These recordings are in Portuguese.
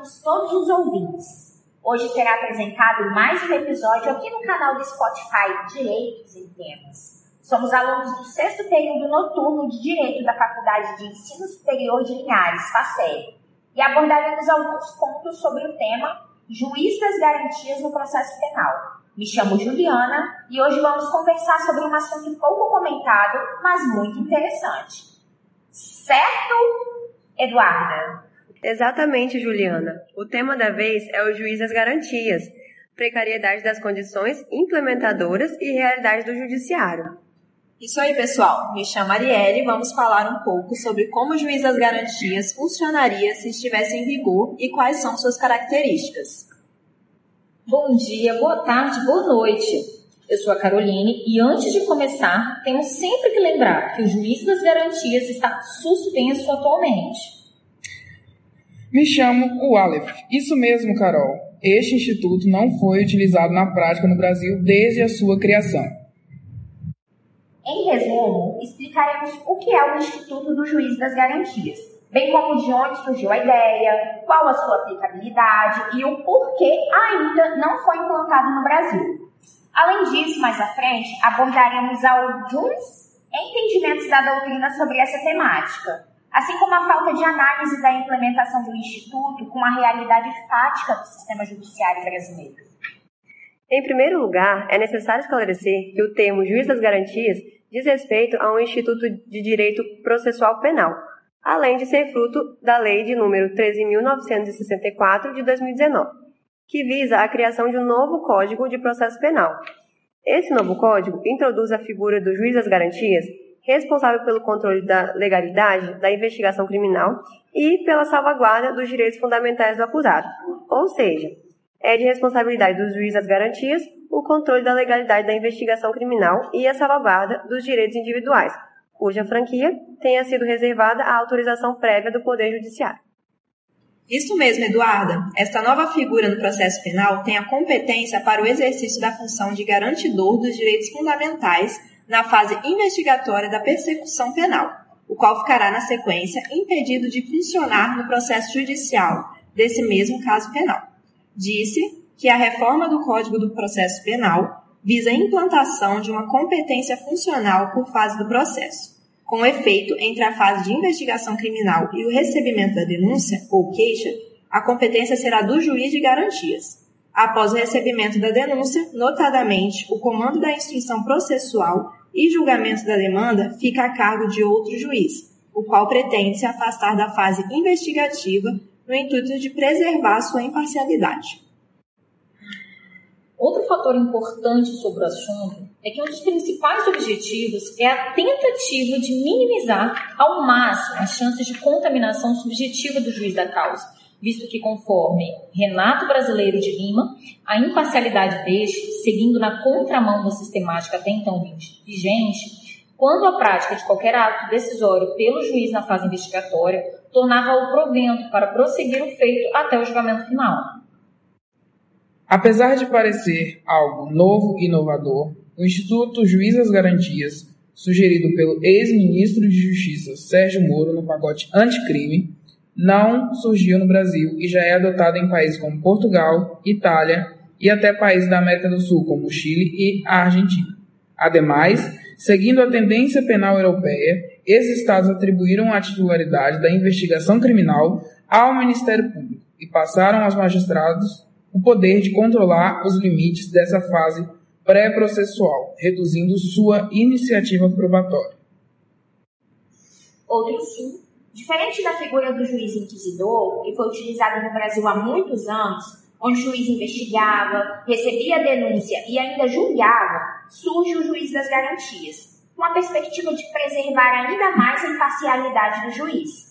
convidamos todos os ouvintes. Hoje será apresentado mais um episódio aqui no canal do Spotify Direitos em Temas. Somos alunos do sexto período noturno de Direito da Faculdade de Ensino Superior de Linhares, FACEL, e abordaremos alguns pontos sobre o tema Juiz das Garantias no Processo Penal. Me chamo Juliana e hoje vamos conversar sobre um assunto pouco comentado, mas muito interessante. Certo, Eduarda? Exatamente, Juliana. O tema da vez é o juiz das garantias, precariedade das condições implementadoras e realidade do judiciário. Isso aí, pessoal. Me chamo Arielle e vamos falar um pouco sobre como o juiz das garantias funcionaria se estivesse em vigor e quais são suas características. Bom dia, boa tarde, boa noite. Eu sou a Caroline e antes de começar, temos sempre que lembrar que o juiz das garantias está suspenso atualmente. Me chamo o Aleph. Isso mesmo, Carol. Este instituto não foi utilizado na prática no Brasil desde a sua criação. Em resumo, explicaremos o que é o Instituto do Juiz das Garantias bem como de onde surgiu a ideia, qual a sua aplicabilidade e o porquê ainda não foi implantado no Brasil. Além disso, mais à frente, abordaremos alguns entendimentos da doutrina sobre essa temática, assim como a falta de análise da implementação do Instituto com a realidade fática do sistema judiciário brasileiro. Em primeiro lugar, é necessário esclarecer que o termo juiz das garantias diz respeito a um instituto de direito processual penal, além de ser fruto da Lei de número 13.964 de 2019, que visa a criação de um novo Código de Processo Penal. Esse novo código introduz a figura do juiz das garantias, responsável pelo controle da legalidade da investigação criminal e pela salvaguarda dos direitos fundamentais do acusado. Ou seja, é de responsabilidade do juiz das garantias o controle da legalidade da investigação criminal e a salvaguarda dos direitos individuais, cuja franquia tenha sido reservada à autorização prévia do Poder Judiciário. Isso mesmo, Eduarda. Esta nova figura no processo penal tem a competência para o exercício da função de garantidor dos direitos fundamentais na fase investigatória da persecução penal, o qual ficará, na sequência, impedido de funcionar no processo judicial desse mesmo caso penal. Disse que a reforma do Código do Processo Penal visa a implantação de uma competência funcional por fase do processo. Com efeito, entre a fase de investigação criminal e o recebimento da denúncia ou queixa, a competência será do juiz de garantias. Após o recebimento da denúncia, notadamente, o comando da instrução processual e julgamento da demanda fica a cargo de outro juiz, o qual pretende se afastar da fase investigativa no intuito de preservar sua imparcialidade. Outro fator importante sobre o assunto é que um dos principais objetivos é a tentativa de minimizar ao máximo as chances de contaminação subjetiva do juiz da causa, visto que, conforme Renato Brasileiro de Lima, a imparcialidade deste, seguindo na contramão da sistemática até então vigente, quando a prática de qualquer ato decisório pelo juiz na fase investigatória tornava-o provento para prosseguir o feito até o julgamento final. Apesar de parecer algo novo e inovador, o Instituto Juiz das Garantias, sugerido pelo ex-ministro de Justiça Sérgio Moro no pacote anticrime, não surgiu no Brasil e já é adotado em países como Portugal, Itália e até países da América do Sul, como Chile e a Argentina. Ademais, seguindo a tendência penal europeia, esses estados atribuíram a titularidade da investigação criminal ao Ministério Público e passaram aos magistrados o poder de controlar os limites dessa fase pré-processual, reduzindo sua iniciativa probatória. Outro sim, diferente da figura do juiz inquisidor, que foi utilizado no Brasil há muitos anos, onde o juiz investigava, recebia a denúncia e ainda julgava, surge o juiz das garantias, com a perspectiva de preservar ainda mais a imparcialidade do juiz.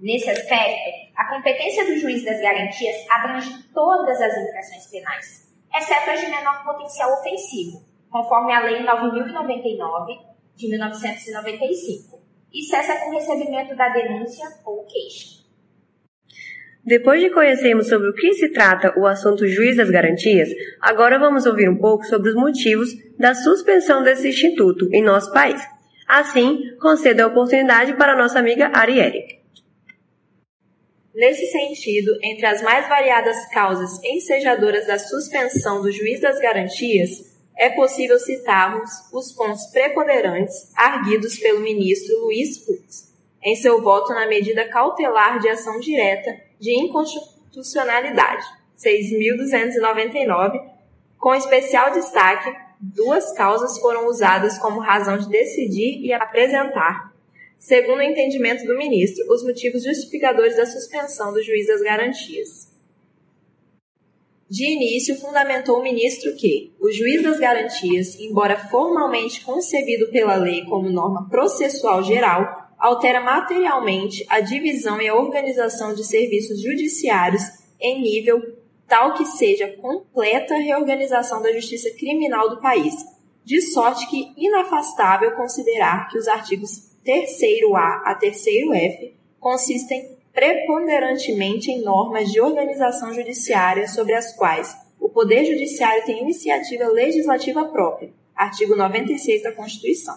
Nesse aspecto, a competência do juiz das garantias abrange todas as infrações penais, exceto as de menor potencial ofensivo, conforme a Lei 9.099 de 1995, e cessa com o recebimento da denúncia ou queixa. Depois de conhecermos sobre o que se trata o assunto juiz das garantias, agora vamos ouvir um pouco sobre os motivos da suspensão desse instituto em nosso país. Assim, concedo a oportunidade para nossa amiga Arielle. Nesse sentido, entre as mais variadas causas ensejadoras da suspensão do juiz das garantias, é possível citarmos os pontos preponderantes arguidos pelo ministro Luiz Fux em seu voto na medida cautelar de ação direta de inconstitucionalidade, 6.299, com especial destaque, duas causas foram usadas como razão de decidir e apresentar, segundo o entendimento do ministro, os motivos justificadores da suspensão do juiz das garantias. De início, fundamentou o ministro que o juiz das garantias, embora formalmente concebido pela lei como norma processual geral, altera materialmente a divisão e a organização de serviços judiciários em nível tal que seja completa reorganização da justiça criminal do país, de sorte que inafastável considerar que os artigos 3A a 3F consistem preponderantemente em normas de organização judiciária sobre as quais o Poder Judiciário tem iniciativa legislativa própria, artigo 96 da Constituição.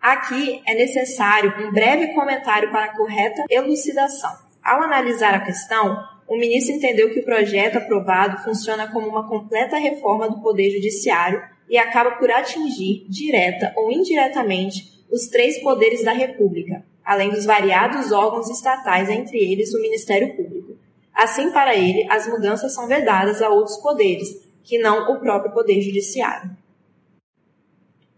Aqui é necessário um breve comentário para a correta elucidação. Ao analisar a questão, o ministro entendeu que o projeto aprovado funciona como uma completa reforma do Poder Judiciário e acaba por atingir, direta ou indiretamente, os três poderes da República, além dos variados órgãos estatais, entre eles o Ministério Público. Assim, para ele, as mudanças são vedadas a outros poderes, que não o próprio Poder Judiciário.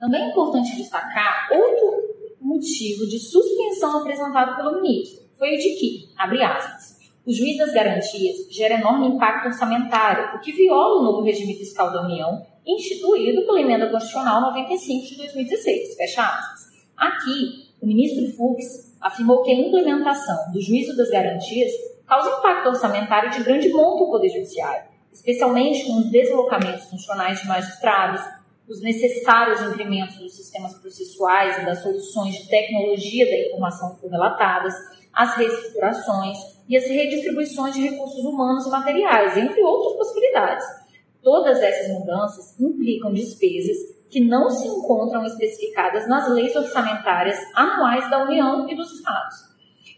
Também é importante destacar outro motivo de suspensão apresentado pelo ministro. Foi o de que, abre aspas, o juiz das garantias gera enorme impacto orçamentário, o que viola o novo regime fiscal da União, instituído pela Emenda Constitucional 95 de 2016. Fecha aspas. Aqui, o ministro Fux afirmou que a implementação do juízo das garantias causa impacto orçamentário de grande monta ao Poder Judiciário, especialmente com os deslocamentos funcionais de magistrados, os necessários incrementos dos sistemas processuais e das soluções de tecnologia da informação correlatadas, as reestruturações e as redistribuições de recursos humanos e materiais, entre outras possibilidades. Todas essas mudanças implicam despesas que não se encontram especificadas nas leis orçamentárias anuais da União e dos Estados.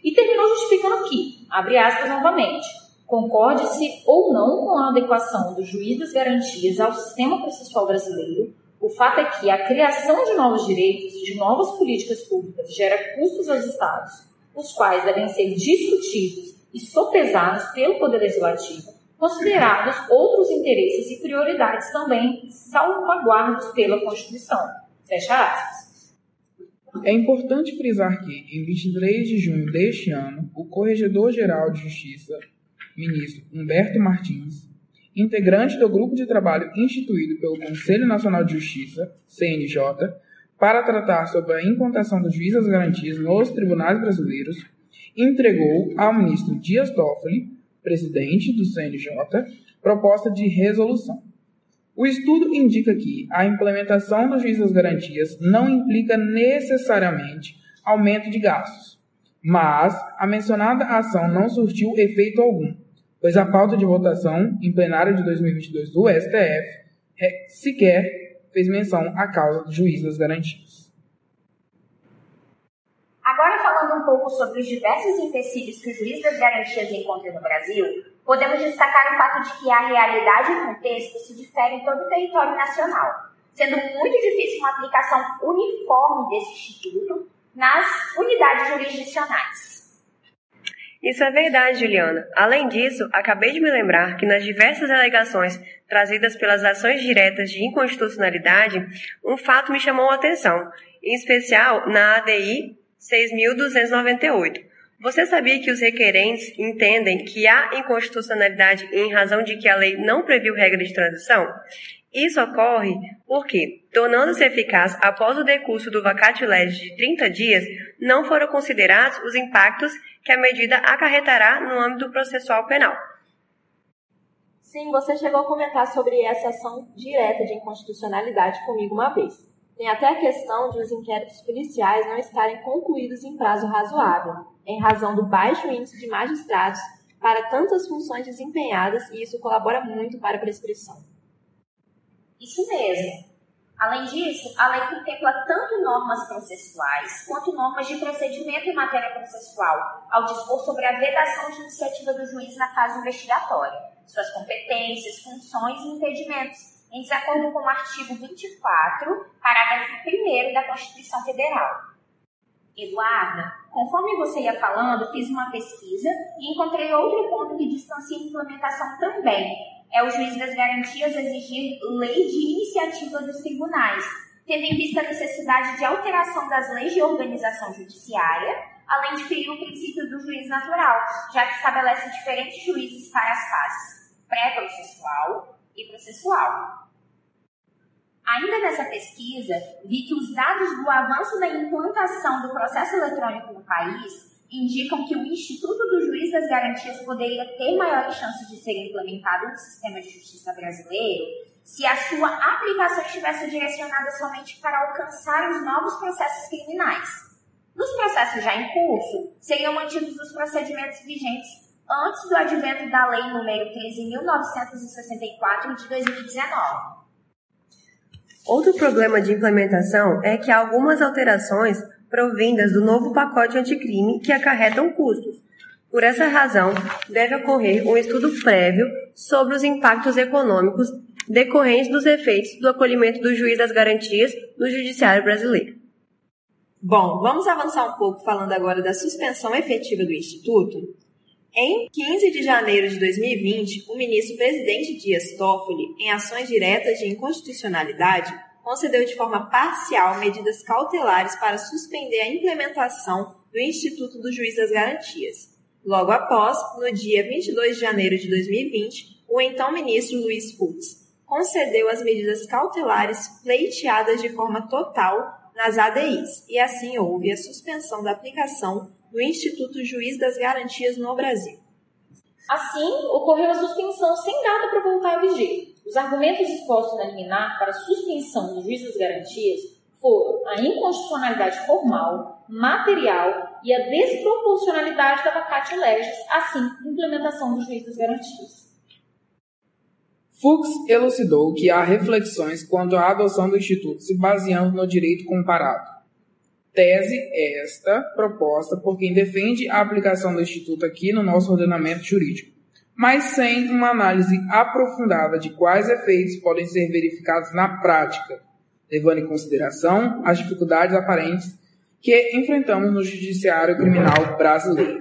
E terminou justificando que, abre aspas novamente, concorde-se ou não com a adequação do juiz das garantias ao sistema processual brasileiro, o fato é que a criação de novos direitos e de novas políticas públicas gera custos aos Estados, os quais devem ser discutidos e sopesados pelo Poder Legislativo considerados outros interesses e prioridades também salvaguardados pela Constituição. Fecha aspas. É importante frisar que, em 23 de junho deste ano, o Corregedor-Geral de Justiça, ministro Humberto Martins, integrante do grupo de trabalho instituído pelo Conselho Nacional de Justiça, CNJ, para tratar sobre a implantação do juiz das garantias nos tribunais brasileiros, entregou ao ministro Dias Toffoli presidente do CNJ, proposta de resolução. O estudo indica que a implementação do juiz das garantias não implica necessariamente aumento de gastos, mas a mencionada ação não surtiu efeito algum, pois a pauta de votação em plenário de 2022 do STF sequer fez menção à causa do juiz das garantias. Agora, falando um pouco sobre os diversos empecilhos que o juiz das garantias encontra no Brasil, podemos destacar o fato de que a realidade e o contexto se diferem em todo o território nacional, sendo muito difícil uma aplicação uniforme desse instituto nas unidades jurisdicionais. Isso é verdade, Juliana. Além disso, acabei de me lembrar que nas diversas alegações trazidas pelas ações diretas de inconstitucionalidade, um fato me chamou a atenção, em especial na ADI 6.298. Você sabia que os requerentes entendem que há inconstitucionalidade em razão de que a lei não previu regra de transição? Isso ocorre porque, tornando-se eficaz após o decurso do vacatio legis de 30 dias, não foram considerados os impactos que a medida acarretará no âmbito processual penal. Sim, você chegou a comentar sobre essa ação direta de inconstitucionalidade comigo uma vez. Tem até a questão de os inquéritos policiais não estarem concluídos em prazo razoável, em razão do baixo índice de magistrados para tantas funções desempenhadas e isso colabora muito para a prescrição. Isso mesmo. Além disso, a lei contempla tanto normas processuais quanto normas de procedimento em matéria processual, ao dispor sobre a vedação de iniciativa do juiz na fase investigatória, suas competências, funções e impedimentos, em desacordo com o artigo 24, parágrafo 1 da Constituição Federal. Eduarda, conforme você ia falando, fiz uma pesquisa e encontrei outro ponto que distancia a implementação também, é o juiz das garantias exigir lei de iniciativa dos tribunais, tendo em vista a necessidade de alteração das leis de organização judiciária, além de ferir o princípio do juiz natural, já que estabelece diferentes juízes para as fases pré-processual e processual. Ainda nessa pesquisa, vi que os dados do avanço da implantação do processo eletrônico no país indicam que o Instituto do Juiz das Garantias poderia ter maiores chances de ser implementado no sistema de justiça brasileiro se a sua aplicação estivesse direcionada somente para alcançar os novos processos criminais. Nos processos já em curso, seriam mantidos os procedimentos vigentes antes do advento da Lei nº 13.964 de 2019. Outro problema de implementação é que algumas alterações provindas do novo pacote anticrime que acarretam custos. Por essa razão, deve ocorrer um estudo prévio sobre os impactos econômicos decorrentes dos efeitos do acolhimento do juiz das garantias no judiciário brasileiro. Bom, vamos avançar um pouco falando agora da suspensão efetiva do Instituto. Em 15 de janeiro de 2020, o ministro presidente Dias Toffoli, em ações diretas de inconstitucionalidade, concedeu de forma parcial medidas cautelares para suspender a implementação do Instituto do Juiz das Garantias. Logo após, no dia 22 de janeiro de 2020, o então ministro Luiz Fux concedeu as medidas cautelares pleiteadas de forma total nas ADIs, e assim houve a suspensão da aplicação do Instituto Juiz das Garantias no Brasil. Assim, ocorreu a suspensão sem data para voltar a vigir. Os argumentos expostos na liminar para suspensão do juiz das garantias foram a inconstitucionalidade formal, material e a desproporcionalidade da vacatio legis, assim, implementação do juiz das garantias. Fux elucidou que há reflexões quanto à adoção do Instituto se baseando no direito comparado. Tese esta proposta por quem defende a aplicação do Instituto aqui no nosso ordenamento jurídico mas sem uma análise aprofundada de quais efeitos podem ser verificados na prática, levando em consideração as dificuldades aparentes que enfrentamos no judiciário criminal brasileiro.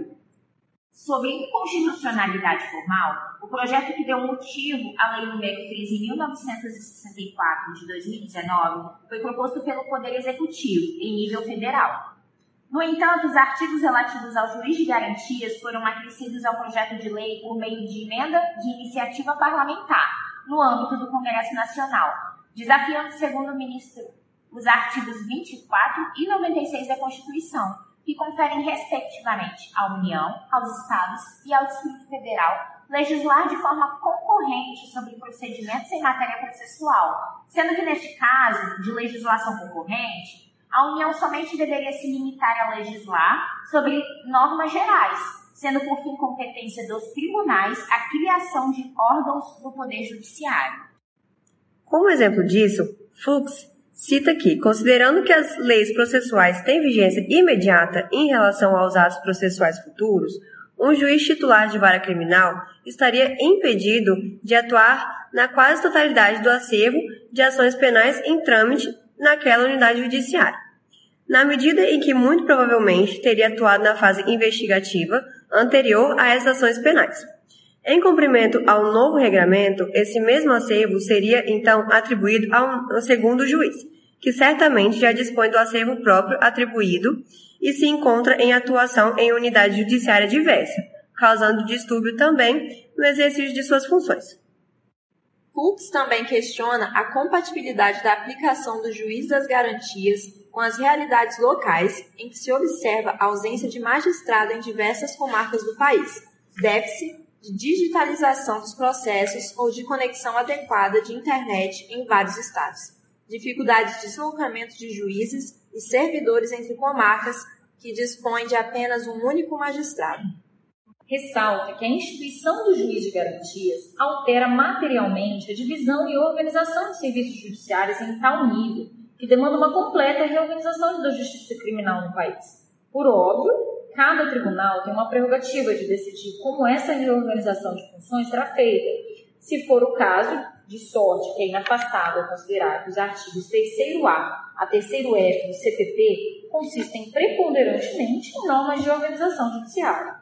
Sobre inconstitucionalidade formal, o projeto que deu motivo à Lei nº 13.964 de 2019 foi proposto pelo Poder Executivo, em nível federal, no entanto, os artigos relativos ao juiz de garantias foram acrescidos ao projeto de lei por meio de emenda de iniciativa parlamentar, no âmbito do Congresso Nacional, desafiando, segundo o ministro, os artigos 24 e 96 da Constituição, que conferem, respectivamente, à União, aos Estados e ao Distrito Federal legislar de forma concorrente sobre procedimentos em matéria processual, sendo que, neste caso, de legislação concorrente, a União somente deveria se limitar a legislar sobre normas gerais, sendo por fim competência dos tribunais a criação de órgãos do Poder Judiciário. Como exemplo disso, Fuchs cita que, considerando que as leis processuais têm vigência imediata em relação aos atos processuais futuros, um juiz titular de vara criminal estaria impedido de atuar na quase totalidade do acervo de ações penais em trâmite naquela unidade judiciária. Na medida em que muito provavelmente teria atuado na fase investigativa anterior a essas ações penais. Em cumprimento ao novo regramento, esse mesmo acervo seria então atribuído a um segundo juiz, que certamente já dispõe do acervo próprio atribuído e se encontra em atuação em unidade judiciária diversa, causando distúrbio também no exercício de suas funções. Fux também questiona a compatibilidade da aplicação do juiz das garantias com as realidades locais em que se observa a ausência de magistrado em diversas comarcas do país, déficit de digitalização dos processos ou de conexão adequada de internet em vários estados, dificuldade de deslocamento de juízes e servidores entre comarcas que dispõem de apenas um único magistrado. ressalta que a instituição do juiz de garantias altera materialmente a divisão e organização de serviços judiciários em tal nível que demanda uma completa reorganização da justiça criminal no país. Por óbvio, cada tribunal tem uma prerrogativa de decidir como essa reorganização de funções será feita. Se for o caso, de sorte que é inafastável considerar que os artigos 3A a 3F do CPP consistem preponderantemente em normas de organização judiciária.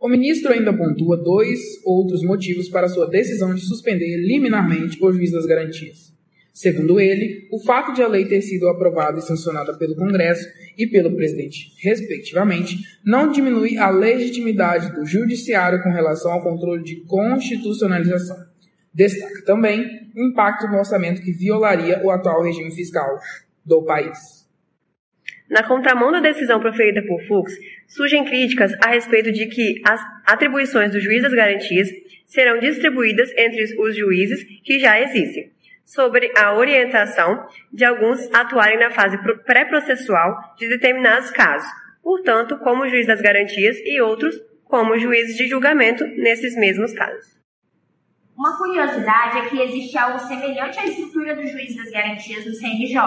O ministro ainda pontua dois outros motivos para sua decisão de suspender liminarmente o juiz das garantias. Segundo ele, o fato de a lei ter sido aprovada e sancionada pelo Congresso e pelo presidente, respectivamente, não diminui a legitimidade do judiciário com relação ao controle de constitucionalização. Destaca também o impacto no orçamento que violaria o atual regime fiscal do país. Na contramão da decisão proferida por Fux, surgem críticas a respeito de que as atribuições do juiz das garantias serão distribuídas entre os juízes que já existem, sobre a orientação de alguns atuarem na fase pré-processual de determinados casos, portanto, como juiz das garantias e outros como juízes de julgamento nesses mesmos casos. Uma curiosidade é que existe algo semelhante à estrutura do juiz das garantias do CNJ,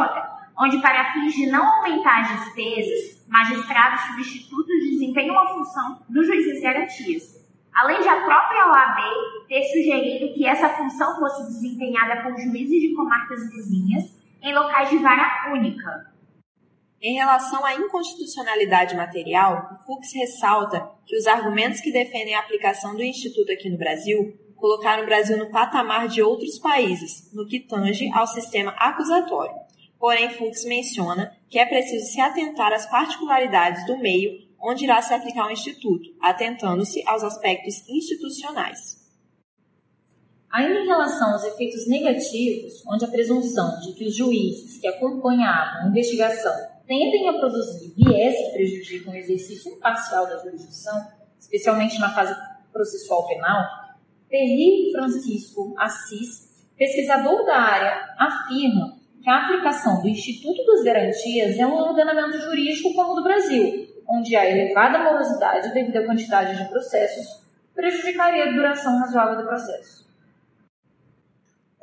onde, para fins de não aumentar as despesas, magistrados substitutos desempenham a função do juiz das garantias. Além de a própria OAB ter sugerido que essa função fosse desempenhada por juízes de comarcas vizinhas em locais de vara única. Em relação à inconstitucionalidade material, o Fux ressalta que os argumentos que defendem a aplicação do Instituto aqui no Brasil colocaram o Brasil no patamar de outros países, no que tange ao sistema acusatório. Porém, Fuchs menciona que é preciso se atentar às particularidades do meio onde irá se aplicar o Instituto, atentando-se aos aspectos institucionais. Ainda em relação aos efeitos negativos, onde a presunção de que os juízes que acompanhavam a investigação tendem a produzir viés que prejudicam o exercício imparcial da jurisdição, especialmente na fase processual penal, Perry Francisco Assis, pesquisador da área, afirma que a aplicação do Instituto das Garantias é um ordenamento jurídico como o do Brasil, onde a elevada morosidade devido à quantidade de processos prejudicaria a duração razoável do processo.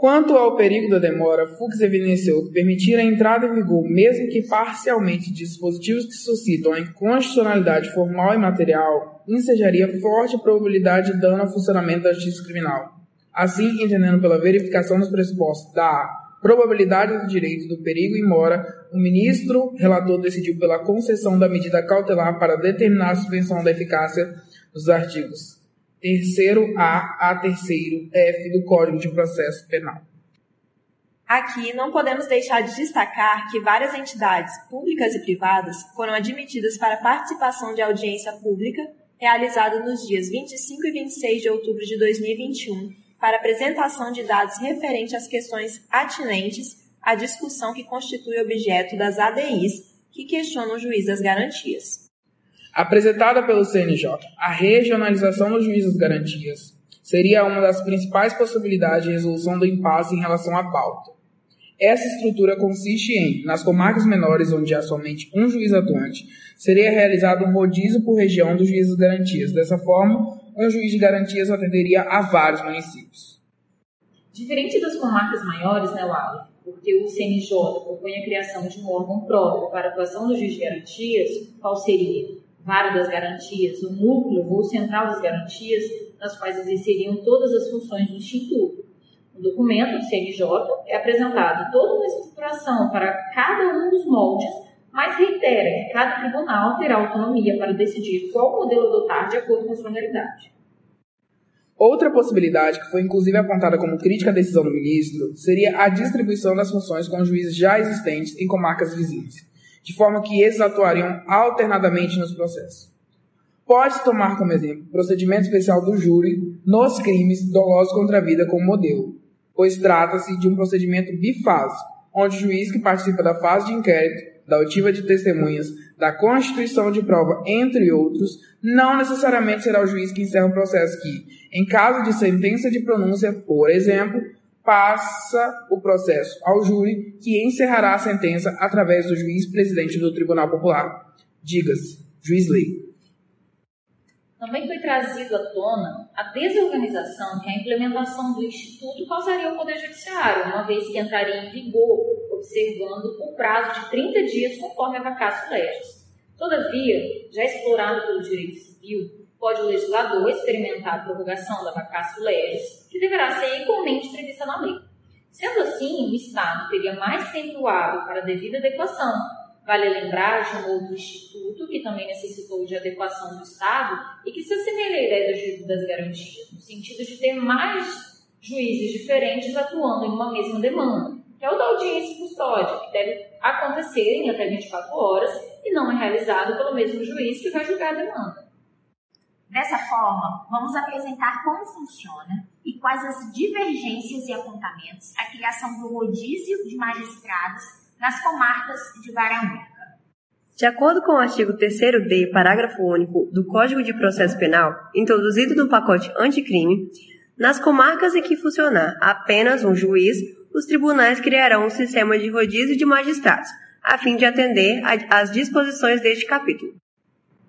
Quanto ao perigo da demora, Fux evidenciou que permitir a entrada em vigor, mesmo que parcialmente, de dispositivos que suscitam a inconstitucionalidade formal e material, ensejaria forte probabilidade de dano ao funcionamento da justiça criminal. Assim, entendendo pela verificação dos pressupostos da probabilidade do direito do perigo e mora, o ministro relator decidiu pela concessão da medida cautelar para determinar a suspensão da eficácia dos artigos 3A a 3F do Código de Processo Penal. Aqui não podemos deixar de destacar que várias entidades públicas e privadas foram admitidas para participação de audiência pública realizada nos dias 25 e 26 de outubro de 2021 para apresentação de dados referentes às questões atinentes à discussão que constitui objeto das ADIs que questionam o juiz das garantias. Apresentada pelo CNJ, a regionalização do juiz das garantias seria uma das principais possibilidades de resolução do impasse em relação à pauta. Essa estrutura consiste em, nas comarcas menores onde há somente um juiz atuante, seria realizado um rodízio por região dos juízes das garantias. Dessa forma, um juiz de garantias atenderia a vários municípios. Diferente das comarcas maiores, né, Wallace? Porque o CNJ propõe a criação de um órgão próprio para atuação do juiz de garantias, qual seria? Vara das garantias, o núcleo ou central das garantias, nas quais exerceriam todas as funções do Instituto. No documento do CNJ é apresentado toda uma estruturação para cada um dos moldes mas reitera que cada tribunal terá autonomia para decidir qual modelo adotar de acordo com a sua realidade. Outra possibilidade, que foi inclusive apontada como crítica à decisão do ministro, seria a distribuição das funções com juízes já existentes em comarcas vizinhas, de forma que esses atuariam alternadamente nos processos. Pode-se tomar como exemplo o procedimento especial do júri nos crimes dolosos contra a vida como modelo, pois trata-se de um procedimento bifásico, onde o juiz que participa da fase de inquérito da oitiva de testemunhas, da constituição de prova, entre outros, não necessariamente será o juiz que encerra o processo que, em caso de sentença de pronúncia, por exemplo, passa o processo ao júri, que encerrará a sentença através do juiz presidente do Tribunal Popular. Diga-se, juiz lei. Também foi trazido à tona a desorganização que a implementação do Instituto causaria ao Poder Judiciário, uma vez que entraria em vigor, observando o prazo de 30 dias conforme a vacácio legis. Todavia, já explorado pelo direito civil, pode o legislador experimentar a prorrogação da vacácio legis, que deverá ser igualmente prevista na lei. Sendo assim, o Estado teria mais tempo hábil para a devida adequação, Vale lembrar de um outro instituto que também necessitou de adequação do Estado e que se assemelha à ideia do juízo das garantias, no sentido de ter mais juízes diferentes atuando em uma mesma demanda, que é o da audiência e custódia, que deve acontecer em até 24 horas e não é realizado pelo mesmo juiz que vai julgar a demanda. Dessa forma, vamos apresentar como funciona e quais as divergências e apontamentos a criação do rodízio de magistrados nas comarcas de vara única. De acordo com o artigo 3d, parágrafo único do Código de Processo Penal, introduzido no pacote anticrime, nas comarcas em que funcionar apenas um juiz, os tribunais criarão um sistema de rodízio de magistrados, a fim de atender às disposições deste capítulo.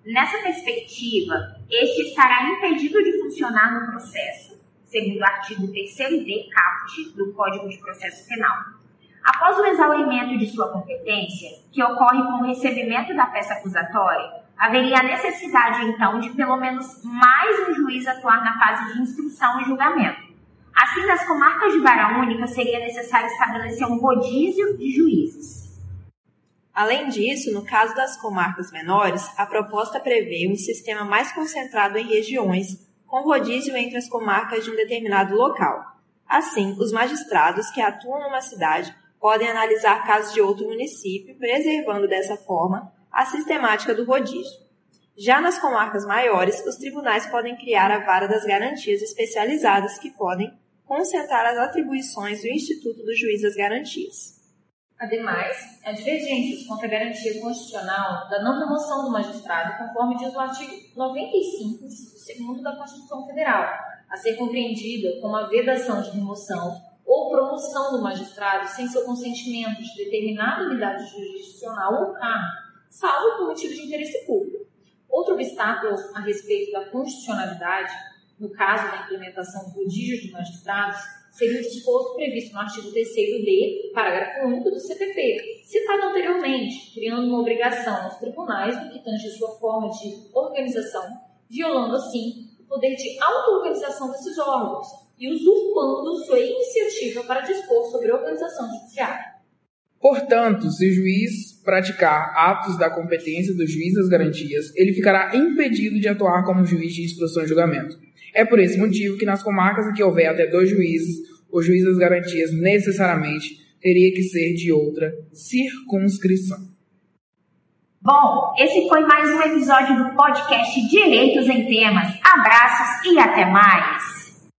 Nessa perspectiva, este estará impedido de funcionar no processo, segundo o artigo 3d caput do Código de Processo Penal, Após o exaurimento de sua competência, que ocorre com o recebimento da peça acusatória, haveria a necessidade, então, de pelo menos mais um juiz atuar na fase de instrução e julgamento. Assim, nas comarcas de vara única, seria necessário estabelecer um rodízio de juízes. Além disso, no caso das comarcas menores, a proposta prevê um sistema mais concentrado em regiões, com rodízio entre as comarcas de um determinado local. Assim, os magistrados que atuam numa cidade podem analisar casos de outro município, preservando dessa forma a sistemática do rodízio. Já nas comarcas maiores, os tribunais podem criar a vara das garantias especializadas que podem concentrar as atribuições do Instituto do Juiz das Garantias. Ademais, há divergências contra a garantia constitucional da não remoção do magistrado, conforme diz o artigo 95, inciso 2 da Constituição Federal, a ser compreendida como a vedação de remoção ou promoção do magistrado sem seu consentimento de determinada unidade jurisdicional ou cargo, salvo por motivo de interesse público. Outro obstáculo a respeito da constitucionalidade, no caso da implementação do rodízio de magistrados, seria o disposto previsto no artigo 3d, parágrafo único do CPP, citado anteriormente, criando uma obrigação aos tribunais no que tange sua forma de organização, violando assim o poder de auto-organização desses órgãos, e usurpando sua iniciativa para dispor sobre a organização judiciária. Portanto, se o juiz praticar atos da competência do juiz das garantias, ele ficará impedido de atuar como juiz de instrução e julgamento. É por esse motivo que nas comarcas em que houver até dois juízes, o juiz das garantias necessariamente teria que ser de outra circunscrição. Bom, esse foi mais um episódio do podcast Direitos em Temas. Abraços e até mais!